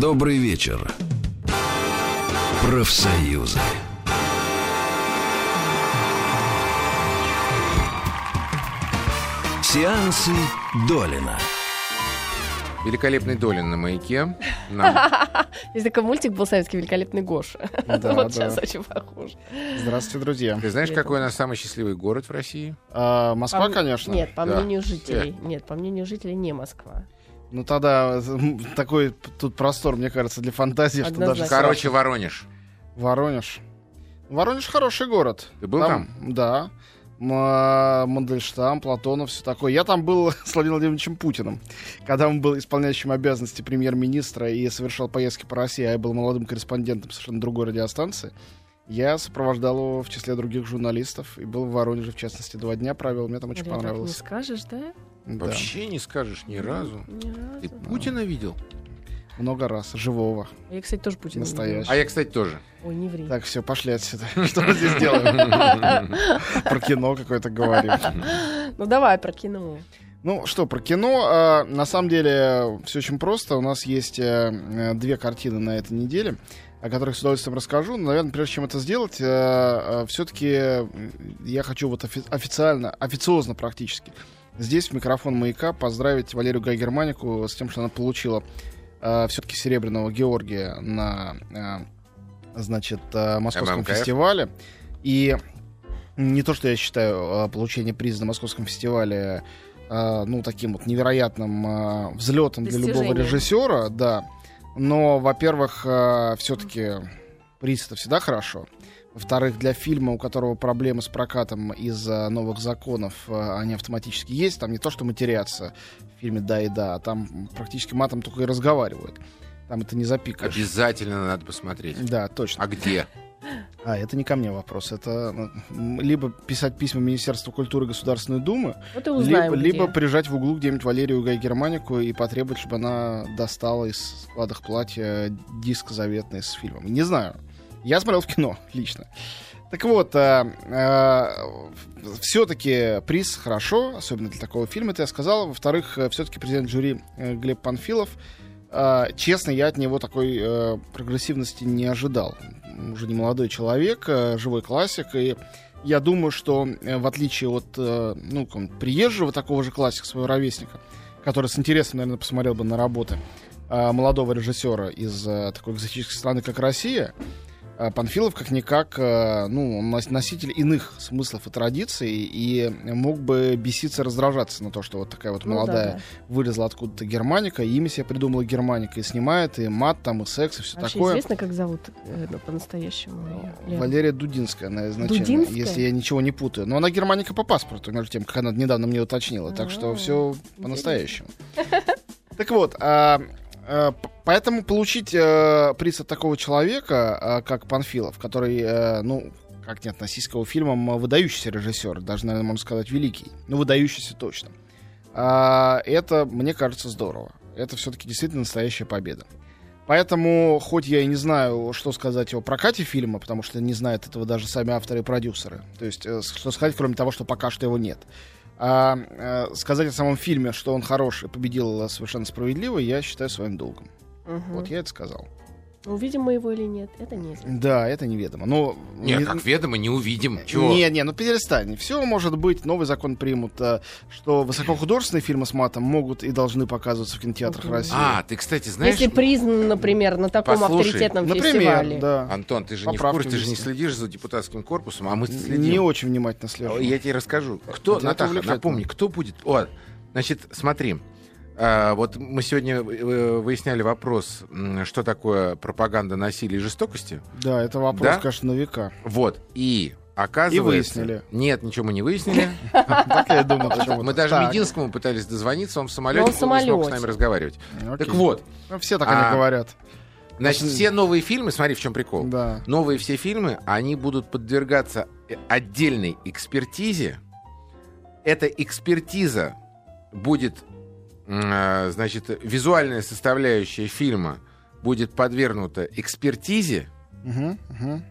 Добрый вечер. Профсоюзы. Сеансы Долина. Великолепный Долин на маяке. Нам. Есть такой мультик был советский «Великолепный Гоша». Да, Вот да. сейчас очень похож. Здравствуйте, друзья. Ты знаешь, Привет. какой у нас самый счастливый город в России? А, Москва, По- конечно. Нет, по Да. мнению жителей. Нет, по мнению жителей не Москва. Ну тогда такой тут простор, мне кажется, для фантазии, что даже Однозначно. Короче, Воронеж. Воронеж. Воронеж хороший город. Ты был там? Да. М, а, Мандельштам, Платонов, все такое. Я там был с Владимиром Владимировичем Путиным, когда он был исполняющим обязанности премьер-министра и совершал поездки по России, а я был молодым корреспондентом совершенно другой радиостанции. Я сопровождал его в числе других журналистов и был в Воронеже, в частности, два дня провел. Мне там очень Или так не понравилось. скажешь, да? Да. Вообще не скажешь ни разу. Ни разу. Ты Путина видел? Много раз. Живого. Я, кстати, тоже Путина видела. А я, кстати, тоже. Ой, не ври. Так, все, пошли отсюда. Что мы здесь делаем? Про кино какое-то говорим. Ну давай про кино. Ну что, про кино. а, На самом деле все очень просто. У нас есть э, э, две картины на этой неделе, о которых с удовольствием расскажу. Но, наверное, прежде чем это сделать, все-таки я хочу вот офи- официально, официозно практически, здесь в микрофон «Маяка» поздравить Валерию Гай-Германику с тем, что она получила все-таки серебряного Георгия на, э, значит, э, Московском ММКФ. фестивале. И не то, что я считаю э, получение приза на Московском фестивале э, ну, таким вот невероятным э, взлетом для любого режиссера, да. Но, во-первых, все-таки приз это всегда хорошо. Во-вторых, для фильма, у которого проблемы с прокатом из-за новых законов, э, они автоматически есть. Там не то, что матерятся в фильме «Да и да», а там практически матом только и разговаривают. Там это не запикаешь. Обязательно надо посмотреть. Да, точно. А где? А, это не ко мне вопрос. Это м, либо писать письма Министерству культуры Государственной Думы, Вот узнаем, либо, либо прижать в углу где-нибудь Валерию Гай Германику и потребовать, чтобы она достала из складок платья диск заветный с фильмом. Не знаю. Я смотрел в кино лично. Так вот, все-таки приз хорошо, особенно для такого фильма, это я сказал. Во-вторых, все-таки президент жюри э, Глеб Панфилов. Э, честно, я от него такой э, прогрессивности не ожидал. Уже не молодой человек, э, живой классик, и я думаю, что э, в отличие от э, ну, приезжего такого же классика, своего ровесника, который с интересом, наверное, посмотрел бы на работы э, молодого режиссера из э, такой экзотической страны, как Россия, Панфилов как-никак э, ну, он нос- носитель иных смыслов и традиций, и мог бы беситься, раздражаться на то, что вот такая вот Ну да, молодая да. вылезла откуда-то Германика, и имя себе придумала Германика, и снимает, и мат там, и секс, и все Вообще такое. известно, как зовут э, по-настоящему? Валерия Дудинская, она изначально, Дудинская? если я ничего не путаю. Но она германика по паспорту, между тем, как она недавно мне уточнила. Так что А, все по-настоящему. Так вот, а, а, поэтому получить э, приз от такого человека, а, как Панфилов, который, э, ну, как не относись к его фильмам, а, выдающийся режиссер, даже, наверное, можно сказать, великий. Ну, выдающийся точно. А, это, мне кажется, здорово. Это все-таки действительно настоящая победа. Поэтому, хоть я и не знаю, что сказать о прокате фильма, потому что не знают этого даже сами авторы и продюсеры. То есть, э, что сказать, кроме того, что пока что его нет. А э, сказать о самом фильме, что он хороший, победил э, совершенно справедливо, я считаю своим долгом. Мгм. Вот я это сказал. Увидим мы его или нет, это неизвестно. Да, это неведомо. Но Нет, не- как ведомо, не увидим. Чего? Не, не, ну перестань. Все может быть, новый закон примут, э, что высокохудожественные фильмы с матом могут и должны показываться в кинотеатрах. России. А, ты, кстати, знаешь... Если признан, например, на таком Послушай, авторитетном Например, фестивале. да. Антон, ты же не в Поправки курсе, ты же не следишь за депутатским корпусом, а мы следим. Не очень внимательно слежу. Я тебе расскажу. Кто, Это Натаха, напомни, кто будет... О, значит, смотри. А, вот мы сегодня э, выясняли вопрос, что такое пропаганда насилия и жестокости. Да, это вопрос, Да? конечно, на века. Вот. И оказывается... И выяснили. Нет, ничего мы не выяснили. Так я думал, почему. Мы даже Мединскому пытались дозвониться, он в самолете, он не смог с нами разговаривать. Окей. Так вот, Ну, Все так А, они говорят. значит, все новые фильмы, смотри, в чем прикол. Да. Новые все фильмы, они будут подвергаться э, отдельной экспертизе. Эта экспертиза будет, значит, визуальная составляющая фильма будет подвергнута экспертизе, Мгм, мгм.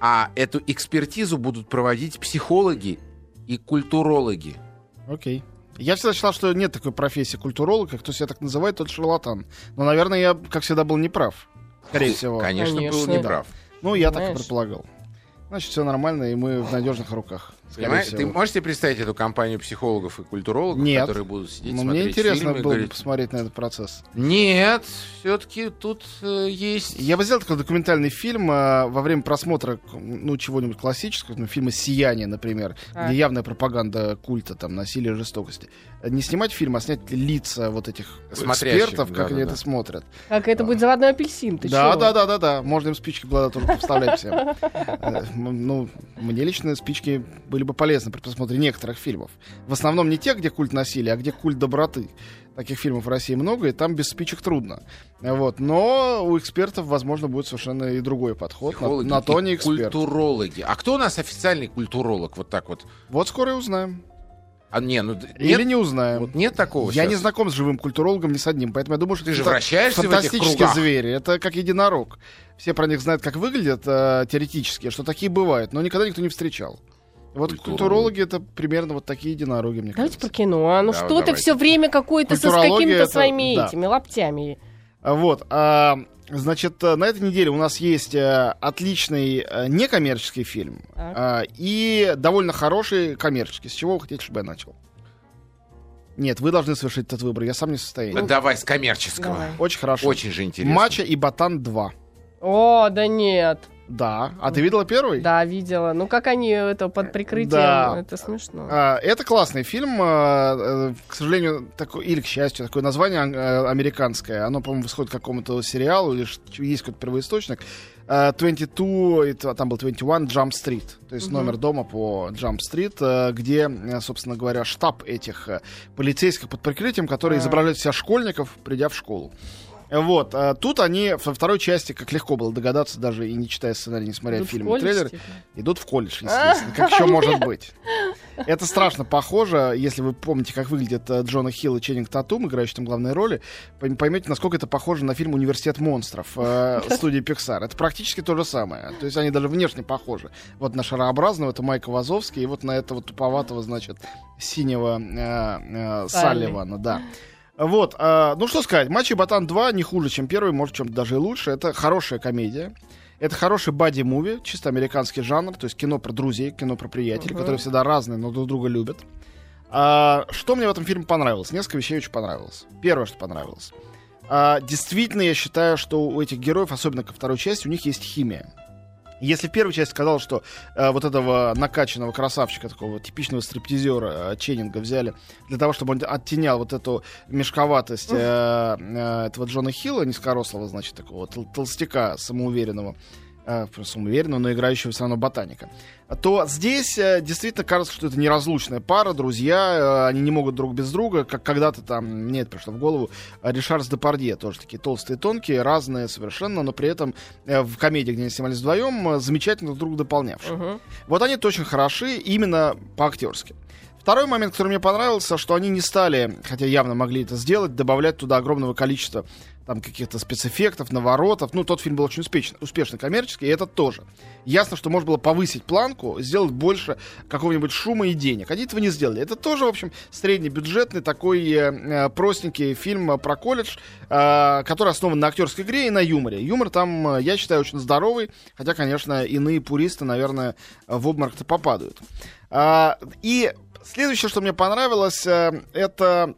а эту экспертизу будут проводить психологи и культурологи. Окей. Я всегда считал, что нет такой профессии культуролога, кто себя так называет, тот шарлатан. Но, наверное, я, как всегда, был неправ. Скорее всего. Конечно, был Конечно. неправ. Ну, я так и предполагал. Значит, все нормально, и мы в надежных руках. Понимаешь, всего. ты можешь себе представить эту компанию психологов и культурологов, Нет. которые будут сидеть, Ну, смотреть мне интересно фильмы было бы говорить, посмотреть на этот процесс. Нет, все-таки тут э, есть... Я бы сделал такой документальный фильм э, во время просмотра ну, чего-нибудь классического, ну, фильма «Сияние», например, Так. где явная пропаганда культа, там, насилия, жестокости. Не снимать фильм, а снять лица вот этих Смотрящих, экспертов, как они да-да-да. это смотрят. Как это будет заводной апельсин? Ты Да, чего? да, да, да, да. Можно им спички в глаза тоже поставлять всем. Э, Ну, мне лично спички были бы полезны при просмотре некоторых фильмов. В основном не тех, где культ насилия, а где культ доброты. Таких фильмов в России много, и там без спичек трудно. Вот. Но у экспертов, возможно, будет совершенно и другой подход. На, Психологи на то и не эксперт. культурологи. А кто у нас официальный культуролог? Вот так вот. Вот скоро и узнаем. А не, ну д- Или нет, не узнаем. вот нет такого Я щас? не знаком с живым культурологом ни с одним, поэтому я думаю, что Ты же вращаешься в этих фантастические звери. Это как единорог. Все про них знают, как выглядят э, теоретически, что такие бывают, но никогда никто не встречал. Вот Культурологи. культурологи это примерно вот такие единороги, мне Давайте про кажется. кино. А ну Да, что ты давайте. все время какой-то со с какими-то это- своими да. этими лаптями? А, Вот. а, значит, э, на этой неделе у нас есть э, отличный э, некоммерческий фильм а, и довольно хороший коммерческий. С чего вы хотите, чтобы я начал? Нет, вы должны совершить этот выбор. Я сам не в состоянии. Ну, Давай с коммерческого. Давай. Очень хорошо. Очень же интересно. Мача и Ботан 2. О, да нет. Да. А ты видела первый? Да, видела. Ну как они это под прикрытием? Да. Это смешно. А, Это классный фильм, а, э, к сожалению, такой, или к счастью, такое название э, американское. Оно, по-моему, восходит к какому-то сериалу, или есть какой-то первоисточник. А, 22, это, там был 21 Jump Street, то есть Мгм. номер дома по Jump Street, э, где, собственно говоря, штаб этих полицейских под прикрытием, которые А. изображают себя школьников, придя в школу. Вот, а тут они во второй части, как легко было догадаться, даже и не читая сценарий, не смотря Идут фильм и трейлер, типа? идут в колледж, естественно. Как еще может быть? Это страшно похоже, если вы помните, как выглядит э, Джона Хилл и Ченнинг Татум, играющие там главные роли, пойм- поймете, насколько это похоже на фильм «Университет монстров» э, студии Pixar. Это практически то же самое. То есть они даже внешне похожи. Вот на шарообразного, это Майк Вазовский, и вот на этого туповатого, значит, синего э, э, Салли. Салливана, да. Вот, э, ну что сказать, «Мачо и Ботан 2» не хуже, чем первый, может, в чем-то даже и лучше. Это хорошая комедия. Это хороший бади-муви, чисто американский жанр, то есть кино про друзей, кино про приятелей, Мгм. которые всегда разные, но друг друга любят. А, что мне в этом фильме понравилось? Несколько вещей очень понравилось. Первое, что понравилось. А, действительно, я считаю, что у этих героев, особенно ко второй части, у них есть химия. Если в первой части казалось, что э, вот этого накачанного красавчика, такого типичного стриптизера э, Ченнинга взяли для того, чтобы он оттенял вот эту мешковатость э, э, этого Джона Хилла, низкорослого, значит, такого тол- толстяка самоуверенного, э, просто самоуверенного, но играющего все равно ботаника, то здесь э, действительно кажется, что это неразлучная пара, друзья, э, они не могут друг без друга, как когда-то там, мне это пришло в голову, э, Ришар с Депардье, тоже такие толстые, тонкие, разные совершенно, но при этом э, в комедии, где они снимались вдвоем, э, замечательно друг друга дополнявшие. Мгм. Вот они очень хороши именно по-актерски. Второй момент, который мне понравился, что они не стали, хотя явно могли это сделать, добавлять туда огромного количества там каких-то спецэффектов, наворотов. Ну, тот фильм был очень успешный, успешный коммерческий, и этот тоже. Ясно, что можно было повысить планку, сделать больше какого-нибудь шума и денег. Они этого не сделали. Это тоже, в общем, среднебюджетный такой э, э, простенький фильм э, про колледж, э, который основан на актерской игре и на юморе. Юмор там, э, я считаю, очень здоровый, хотя, конечно, иные пуристы, наверное, в обморок-то попадают. А, и следующее, что мне понравилось, э, это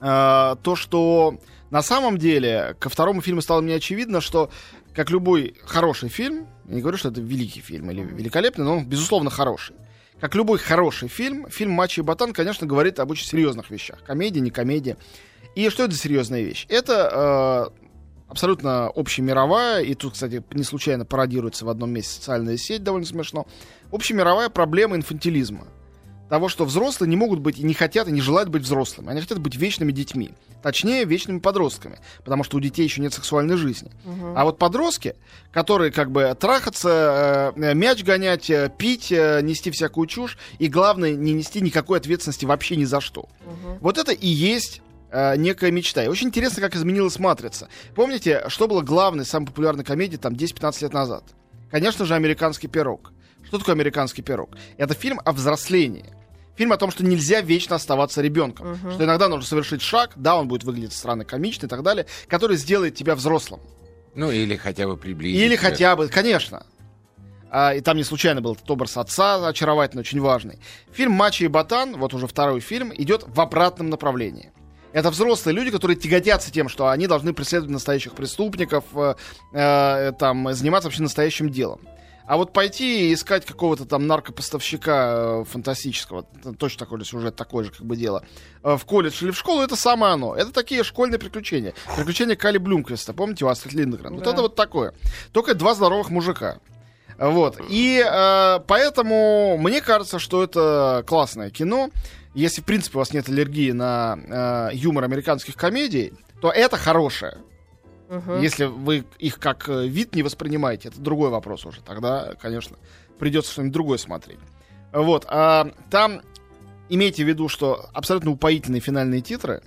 э, то, что на самом деле ко второму фильму стало мне очевидно, что как любой хороший фильм, я не говорю, что это великий фильм или великолепный, но он, безусловно, хороший. Как любой хороший фильм, фильм «Мачо и Ботан», конечно, говорит об очень серьезных вещах. Комедия, не комедия. И что это за серьезная вещь? Это э, абсолютно общемировая, и тут, кстати, не случайно пародируется в одном месте социальная сеть, довольно смешно, общемировая проблема инфантилизма. Того, что взрослые не могут быть и не хотят, и не желают быть взрослыми. Они хотят быть вечными детьми. Точнее, вечными подростками. Потому что у детей еще нет сексуальной жизни. Мгм. А вот подростки, которые как бы трахаться, э, мяч гонять, э, пить, э, нести всякую чушь, и главное, не нести никакой ответственности вообще ни за что. Мгм. Вот это и есть э, некая мечта. И очень интересно, как изменилась «Матрица». Помните, что было главной, самой популярной комедией там 10-15 лет назад? Конечно же, «Американский пирог». Что такое «Американский пирог»? Это фильм о взрослении. Фильм о том, что нельзя вечно оставаться ребенком. Мгм. Что иногда нужно совершить шаг, да, он будет выглядеть странно, комично и так далее, который сделает тебя взрослым. Ну, или хотя бы приблизить. Или хотя бы, конечно. А, и там не случайно был этот образ отца очаровательный, очень важный. Фильм «Мачо и Ботан», вот уже второй фильм, идет в обратном направлении. Это взрослые люди, которые тяготятся тем, что они должны преследовать настоящих преступников, э, э, там, заниматься вообще настоящим делом. А вот пойти и искать какого-то там наркопоставщика э, фантастического, точно такой же сюжет, такое же как бы дело, э, в колледж или в школу, это самое оно. Это такие школьные приключения. Приключения Кали Блюмквиста, помните, у Астрид Линдгрен? Вот Да. это вот такое. Только два здоровых мужика. Вот. И э, поэтому мне кажется, что это классное кино. Если, в принципе, у вас нет аллергии на э, юмор американских комедий, то это хорошее. Мгм. Если вы их как э, вид не воспринимаете, это другой вопрос уже. Тогда, конечно, придется что-нибудь другое смотреть. Вот. а там имейте в виду, что абсолютно упоительные финальные титры.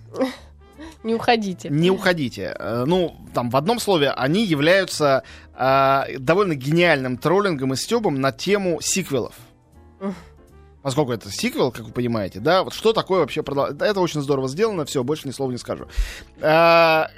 Не уходите. Не уходите. Э, Ну, там, в одном слове, они являются а, довольно гениальным троллингом и стебом на тему сиквелов. Поскольку это сиквел, как вы понимаете, да, вот что такое вообще продол- да, Это очень здорово сделано, все, больше ни слова не скажу. А,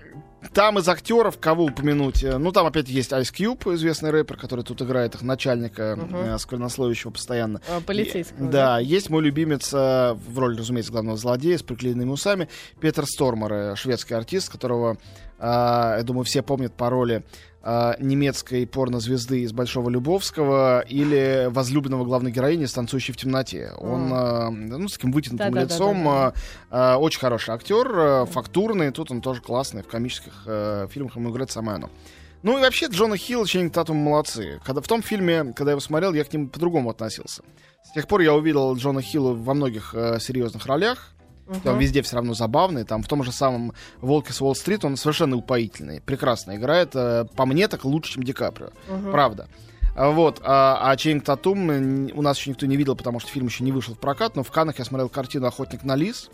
Там из актеров кого упомянуть? Э, Ну, там опять есть Ice Cube, известный рэпер, который тут играет их начальника, Мгм. э, сквернословящего постоянно. А, Полицейского. И- Да, есть мой любимец э, в роли, разумеется, главного злодея с приклеенными усами. Петер Стормер, э, шведский артист, которого, я думаю, все помнят по роли э, немецкой порнозвезды из Большого Любовского или возлюбленного главной героини из «Танцующей в темноте». Он, э, ну, с таким вытянутым Да-да-да-да-да. лицом, э, э, очень хороший актер, э, фактурный, тут он тоже классный, в комических э, фильмах ему играет самое оно. Ну и вообще Джона Хилл и Ченнинг Татум молодцы. Когда в том фильме, когда я его смотрел, я к ним по-другому относился. С тех пор я увидел Джона Хилла во многих э, серьезных ролях. Мгм. Он везде все равно забавный. Там в том же самом «Волке с Уолл-стрит» он совершенно упоительный. Прекрасно играет. э, по мне так лучше, чем Ди Каприо. Мгм. Правда. А Вот, а, а Ченнинг Татум у нас еще никто не видел, потому что фильм еще не вышел в прокат, но в Каннах я смотрел картину «Охотник на лис».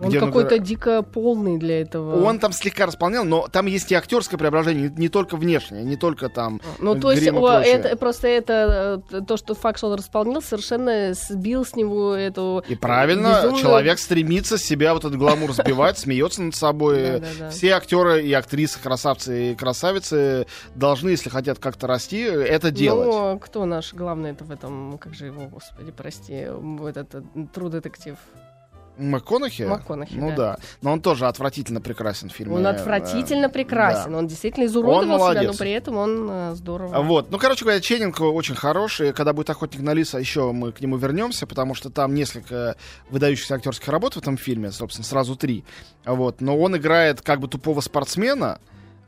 Он где какой-то игра- дико полный для этого. Он там слегка располнел, но там есть и актерское преображение, не, не только внешнее, не только там Ну, то есть, о, это, просто это, э, то, что факт, что он располнел, совершенно сбил с него эту... И правильно, безумную- человек стремится себя вот этот гламур сбивать, смеется над собой. Все актеры и актрисы, красавцы и красавицы должны, если хотят как-то расти, это делать. Ну, кто наш главный это в этом, как же его, господи, прости, этот True детектив. МакКонахи? МакКонахи, Ну да. да. Но он тоже отвратительно прекрасен в фильме. Он э, отвратительно прекрасен, да. он действительно изуродовал Он себя, но при этом он э, здорово. Вот. Ну, короче говоря, Ченнинг очень хороший. Когда будет охотник на лиса, еще мы к нему вернемся, потому что там несколько выдающихся актерских работ в этом фильме, собственно, сразу три. Вот. Но он играет как бы тупого спортсмена,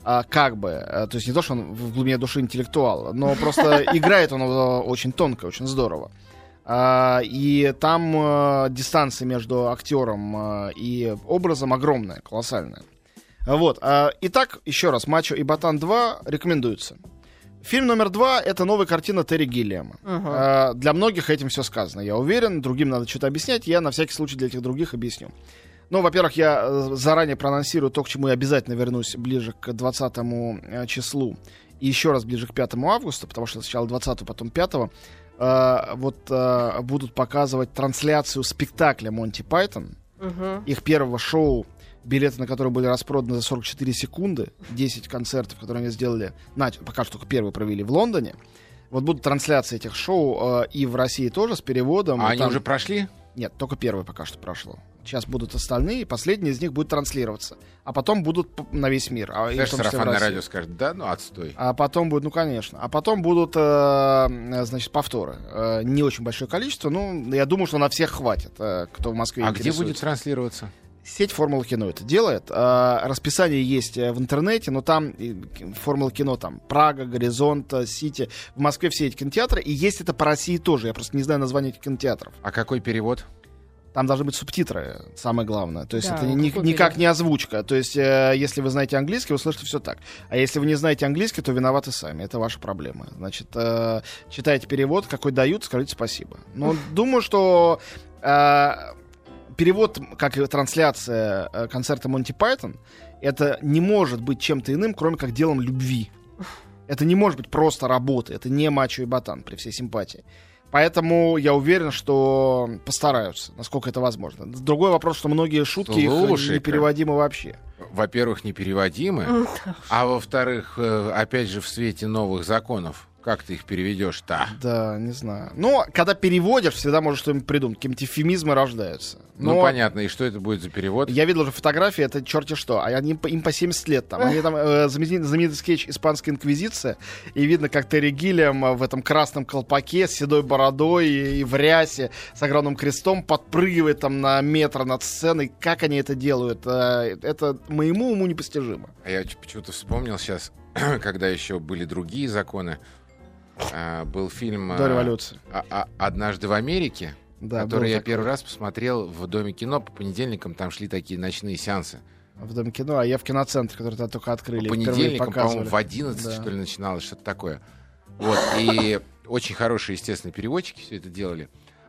а, как бы, э, то есть не то, что он в глубине души интеллектуал, но просто играет он очень тонко, очень здорово. А, И там э, дистанция между актером э, и образом огромная, колоссальная. Вот. а, Итак, еще раз, «Мачо и Ботан 2» рекомендуется. Фильм номер два — это новая картина Терри Гиллиама. А, Для многих этим все сказано, я уверен. Другим надо что-то объяснять. Я на всякий случай для этих других объясню. Ну, во-первых, я э, заранее проанонсирую то, к чему я обязательно вернусь ближе к 20 э, числу. И еще раз ближе к 5 августа, потому что сначала 20, потом 5 э, вот э, будут показывать трансляцию спектакля Монти Пайтон, Мгм. их первого шоу, билеты на которые были распроданы за 44 секунды, 10 концертов, которые они сделали, на, пока что только первый провели в Лондоне. Вот будут трансляции этих шоу э, и в России тоже с переводом. А они там- уже прошли? Нет, только первый пока что прошло. Сейчас будут остальные, последний из них будет транслироваться. А потом будут на весь мир. А, Знаешь, сарафанное радио скажет, да, ну отстой. А потом будет, ну конечно. А потом будут, э, э, значит, повторы. Э, не очень большое количество, ну, я думаю, что на всех хватит, э, кто в Москве А где будет транслироваться? Сеть Формула Кино это делает. А, Расписание есть э, в интернете, но там Формула Кино, там Прага, Горизонт, э, Сити. В Москве все эти кинотеатры. И есть это по России тоже. Я просто не знаю название этих кинотеатров. А какой перевод? Там должны быть субтитры, самое главное. То есть Да, это ни- никак не озвучка. То есть э, если вы знаете английский, вы слышите все так. А если вы не знаете английский, то виноваты сами. Это ваша проблема. Значит, э, читайте перевод, какой дают, скажите спасибо. Но думаю, что э, перевод, как и трансляция э, концерта Монти Пайтон, это не может быть чем-то иным, кроме как делом любви. Это не может быть просто работа. Это не мачо и ботан, при всей симпатии. Поэтому я уверен, что постараются, насколько это возможно. Другой вопрос, что многие шутки их Слушай-ка. непереводимы вообще. Во-первых, непереводимы, а во-вторых, э, опять же, в свете новых законов. Как ты их переведешь-то? Да, не знаю. Но когда переводишь, всегда можешь что-нибудь придумать. Какие-нибудь эвфемизмы рождаются. Ну, Но понятно. И что это будет за перевод? Я видел уже фотографии, это черти что. А они, им по 70 лет там. Они там э, знаменитый, знаменитый скетч «Испанская инквизиция». И видно, как Терри Гиллиам э, в этом красном колпаке с седой бородой и, и в рясе с огромным крестом подпрыгивает там на метр над сценой. Как они это делают? Э, это моему уму непостижимо. А я почему-то вспомнил сейчас, когда еще были другие законы. А, был фильм До а, революции. а- «Однажды в Америке», Да, который я такой. первый раз посмотрел в Доме кино. По понедельникам там шли такие ночные сеансы. В Доме кино, а я в киноцентре, который тогда только открыли. По понедельникам, по-моему, в 11, Да. что ли, начиналось, что-то такое. Вот, и очень хорошие, естественно, переводчики все это делали.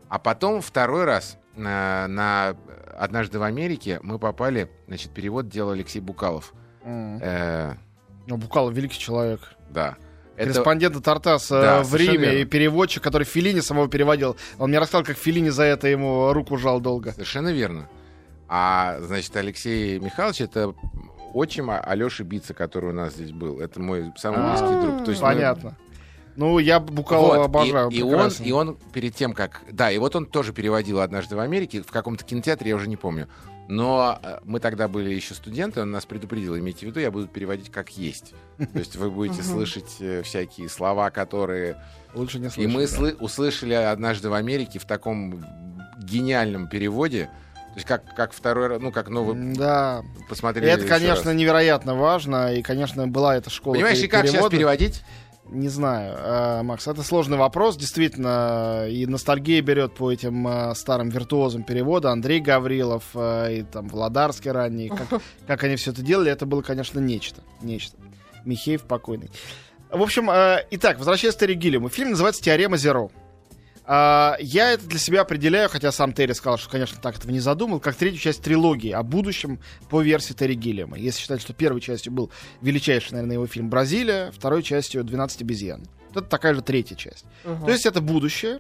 А потом второй раз на, на «Однажды в Америке» мы попали, значит, перевод делал Алексей Букалов. М. Э, Ну, Букалов великий человек. да. Это, Корреспондент Тартас э, Да, в Риме верно. и переводчик, который Филини самого переводил. Он мне рассказал, как Филини за это ему руку жал долго. Совершенно верно. А, значит, Алексей Михайлович это отчим Алеши Бица, который у нас здесь был. Это мой самый А, близкий друг. То есть мы- Понятно. Ну, я Букалова Вот, обожаю. И, и он, и он перед тем, как... Да, и вот он тоже переводил «Однажды в Америке» в каком-то кинотеатре, я уже не помню. Но э, мы тогда были еще студенты, он нас предупредил, имейте в виду, я буду переводить как есть. То есть вы будете слышать э, всякие слова, которые... Лучше не И слышать. мы да. слы- услышали «Однажды в Америке» в таком гениальном переводе. То есть как, как второй раз, ну, как новый... Да. Посмотрели это, еще конечно, раз. невероятно важно. И, конечно, была эта школа Понимаешь, и как сейчас перевода. переводить? Не знаю, э, Макс, это сложный вопрос, действительно, и ностальгия берет по этим э, старым виртуозам перевода, Андрей Гаврилов э, и там Владарский ранний, как, как они все это делали, это было, конечно, нечто, нечто. Михеев покойный. В общем, э, итак, возвращаясь к Терри Гиллиаму, фильм называется «Теорема Зеро». А, я это для себя определяю, хотя сам Терри сказал, что, конечно, так этого не задумал, как третью часть трилогии о будущем по версии Терри Гиллиама. Если считать, что первой частью был величайший, наверное, его фильм «Бразилия», второй частью «12 обезьян». Это такая же третья часть. Мгм. То есть это будущее,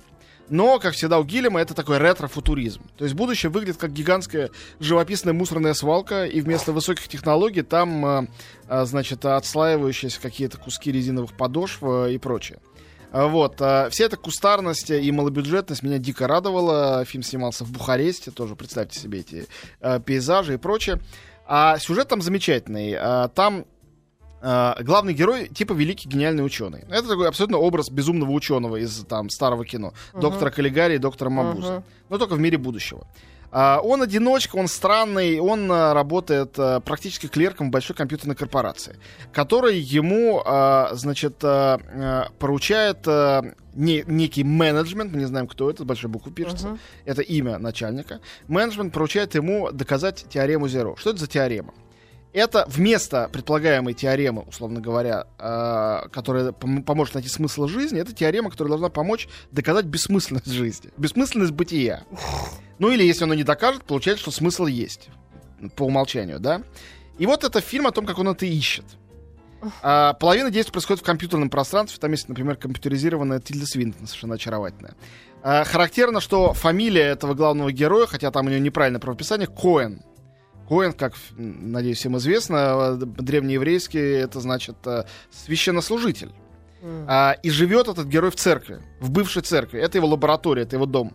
но, как всегда у Гиллиама, это такой ретро-футуризм. То есть будущее выглядит как гигантская живописная мусорная свалка, и вместо высоких технологий там, э, э, значит, отслаивающиеся какие-то куски резиновых подошв и прочее. А Вот. а, Вся эта кустарность и малобюджетность меня дико радовала. Фильм снимался в Бухаресте, тоже представьте себе эти э, пейзажи и прочее. А сюжет там замечательный. А, Там а, главный герой типа великий гениальный ученый. Это такой абсолютно образ безумного ученого из там старого кино. Мгм. Доктора Каллигари и доктора Мабуза. Мгм. Но только в мире будущего. А, Он одиночка, он странный, он а, работает а, практически клерком в большой компьютерной корпорации, которая ему, а, значит, поручает не- некий менеджмент, мы не знаем, кто это, с большой буквы пишется, Мгм. это имя начальника. Менеджмент поручает ему доказать теорему Зеро. Что это за теорема? Это вместо предполагаемой теоремы, условно говоря, э, которая пом- поможет найти смысл жизни, это теорема, которая должна помочь доказать бессмысленность жизни, бессмысленность бытия. Ну или если оно не докажет, получается, что смысл есть по умолчанию, да? И вот это фильм о том, как он это ищет. А, половина действий происходит в компьютерном пространстве. Там есть, например, компьютеризированная Тильда Свинтон, совершенно очаровательная. А, характерно, что фамилия этого главного героя, хотя там у нее неправильное правописание, Коэн. Коэн, как, надеюсь, всем известно, э, древнееврейский, это значит э, священнослужитель. А, и живет этот герой в церкви, в бывшей церкви. Это его лаборатория, это его дом.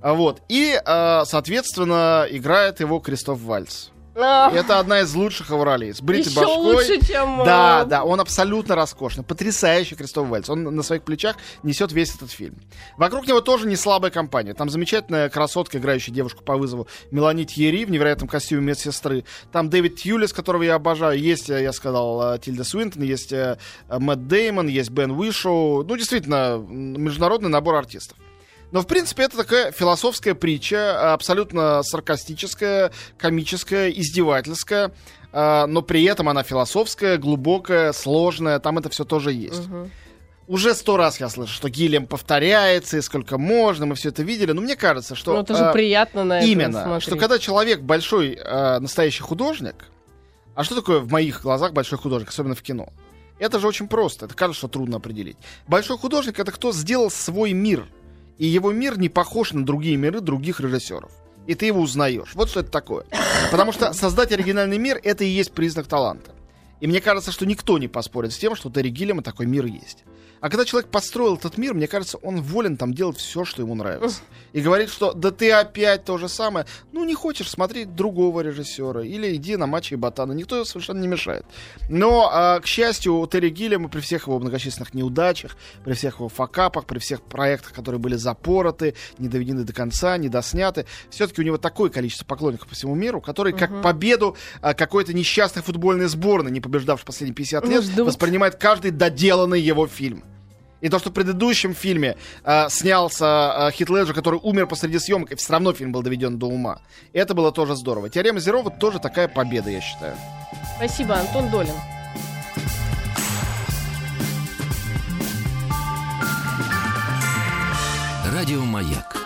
А, вот. И, а, соответственно, играет его Кристоф Вальц. А, это одна из лучших ролей. С бритой Еще башкой. лучше, чем... Да, э, да, он абсолютно роскошный. Потрясающий Кристоф Вальц. Он на своих плечах несет весь этот фильм. Вокруг него тоже не слабая компания. Там замечательная красотка, играющая девушку по вызову Мелани Тьерри в невероятном костюме медсестры. Там Дэвид Тьюлис, которого я обожаю. Есть, э, я сказал, э, Тильда Свинтон, есть Мэтт Деймон, есть Бен Уишоу. Ну, действительно, международный набор артистов. Но, в принципе, это такая философская притча, абсолютно саркастическая, комическая, издевательская. а, Но при этом она философская, глубокая, сложная. Там это все тоже есть. мгм. Уже сто раз я слышу, что Гиллиам повторяется, и сколько можно, мы все это видели. Но мне кажется, что... Ну, это же а, приятно на Именно, смотреть. что когда человек большой э, настоящий художник, а что такое в моих глазах большой художник, особенно в кино? Это же очень просто, это кажется, что трудно определить. Большой художник это кто сделал свой мир и его мир не похож на другие миры других режиссеров. И ты его узнаешь. Вот что это такое. Потому что создать оригинальный мир это и есть признак таланта. И мне кажется, что никто не поспорит с тем, что у Терри Гиллиама такой мир есть. А когда человек построил этот мир, мне кажется, он волен там делать все, что ему нравится. И говорит, что да ты опять то же самое. Ну, не хочешь смотреть другого режиссера. Или иди на матчи ботана. Никто совершенно не мешает. Но, а, к счастью, у Терри Гиллиама при всех его многочисленных неудачах, при всех его факапах, при всех проектах, которые были запороты, не доведены до конца, не досняты, все-таки у него такое количество поклонников по всему миру, которые как победу а, какой-то несчастной футбольной сборной, не побеждавшей последние 50 лет, Ждут. воспринимает каждый доделанный его фильм. И то, что в предыдущем фильме э, снялся э, Хит Леджер, который умер посреди съемок, и все равно фильм был доведен до ума. Это было тоже здорово. Теорема Зерова тоже такая победа, я считаю. Спасибо, Антон Долин. Радио Маяк.